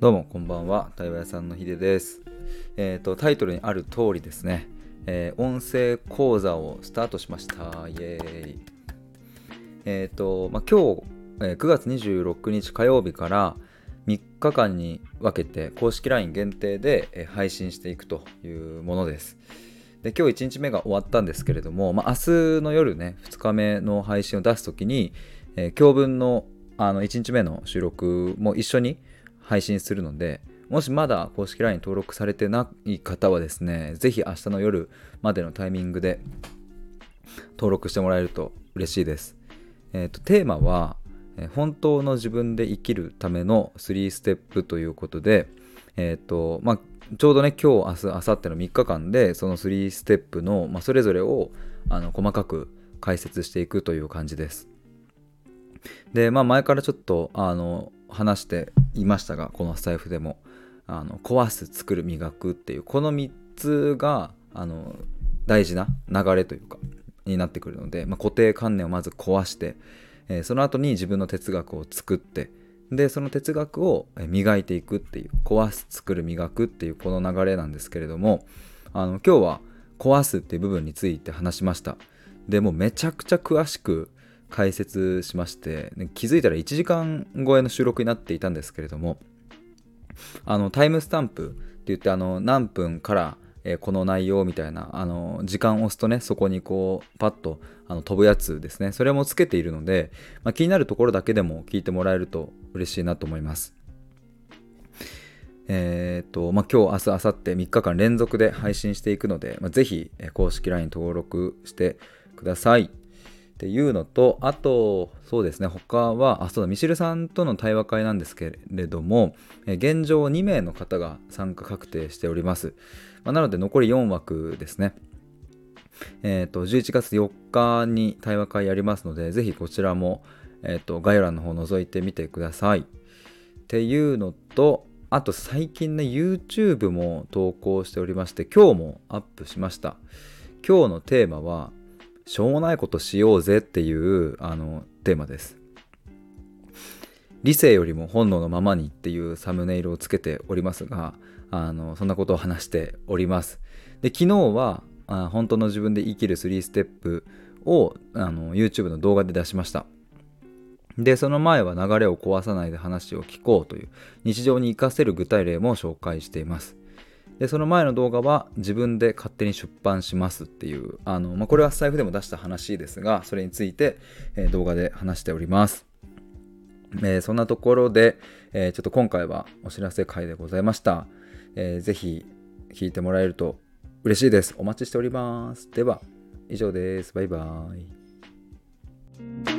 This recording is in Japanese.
どうもこんばんは対話屋さんのひでです。えっ、ー、とタイトルにある通りですね、えー、音声講座をスタートしました。イエーイ。えっ、ー、と、まあ、今日、え9月26日火曜日から3日間に分けて公式 LINE 限定で、え配信していくというものです。で今日1日目が終わったんですけれども、まあ、明日の夜ね2日目の配信を出す時に、えー、今日分のあの1日目の収録も一緒に配信するのでもしまだ公式 LINE 登録されてない方はですね是非明日の夜までのタイミングで登録してもらえると嬉しいです。えーと、テーマは本当の自分で生きるための3ステップということで、えーとまあ、ちょうどね今日明日明後日の3日間でその3ステップの、まあ、それぞれをあの細かく解説していくという感じです。でまあ前からちょっとあの話していましたがこのスタイフでもあの壊す作る磨くっていうこの3つがあの大事な流れというかになってくるので、まあ、固定観念をまず壊して、えー、その後に自分の哲学を作ってでその哲学を磨いていくっていう壊す作る磨くっていうこの流れなんですけれどもあの今日は壊すっていう部分について話しました。でもめちゃくちゃ詳しく解説しまして気づいたら1時間超えの収録になっていたんですけれどもあのタイムスタンプって言ってあの何分からえこの内容みたいなあの時間を押すとねそこにこうパッとあの飛ぶやつですねそれもつけているので、まあ、気になるところだけでも聞いてもらえると嬉しいなと思いますえっ、とまあ、今日、明日、明後日3日間連続で配信していくので、まあ、ぜひ公式 LINE 登録してください。っていうのと、あと、そうですね、他は、あ、そうだ、ミシルさんとの対話会なんですけれども、現状2名の方が参加確定しております。まあ、なので、残り4枠ですね。えっ、ー、と、11月4日に対話会やりますので、ぜひこちらも、えっ、ー、と、概要欄の方覗いてみてください。っていうのと、あと最近ね、YouTube も投稿しておりまして、今日もアップしました。今日のテーマは、しょうもないことしようぜっていうあのテーマです。理性よりも本能のままにっていうサムネイルをつけておりますが、あのそんなことを話しております。で昨日はあ本当の自分で生きる3ステップをあの YouTube の動画で出しました。で、その前は流れを壊さないで話を聞こうという日常に活かせる具体例も紹介しています。でその前の動画は自分で勝手に出版しますっていうあの、まあ、これはスタイフでも出した話ですがそれについて、えー、動画で話しております、えー、そんなところで、えー、ちょっと今回はお知らせ会でございました、えー、ぜひ聞いてもらえると嬉しいです。お待ちしております。では以上です。バイバーイ。